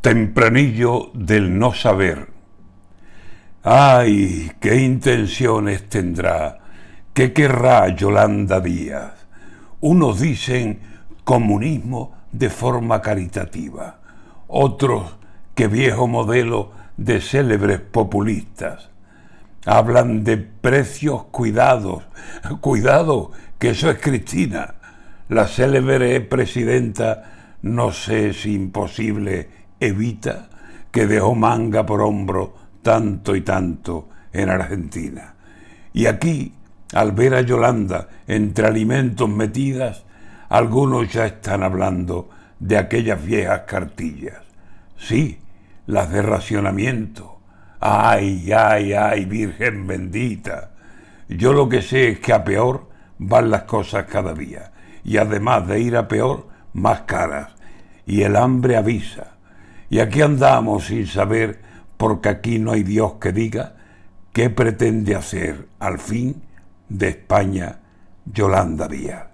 Tempranillo del no saber. Ay, qué intenciones tendrá, qué querrá Yolanda Díaz. Unos dicen comunismo de forma caritativa, otros que viejo modelo de célebres populistas. Hablan de precios cuidados. Cuidado, que eso es Cristina. La célebre presidenta, no sé si imposible, evita que dejó manga por hombro tanto y tanto en Argentina. Y aquí, al ver a Yolanda entre alimentos metidas, algunos ya están hablando de aquellas viejas cartillas. Sí, las de racionamiento. Ay, ay, ay, Virgen bendita. Yo lo que sé es que a peor van las cosas cada día. Y además de ir a peor, más caras. Y el hambre avisa. Y aquí andamos sin saber, porque aquí no hay Dios que diga qué pretende hacer al fin de España Yolanda Díaz.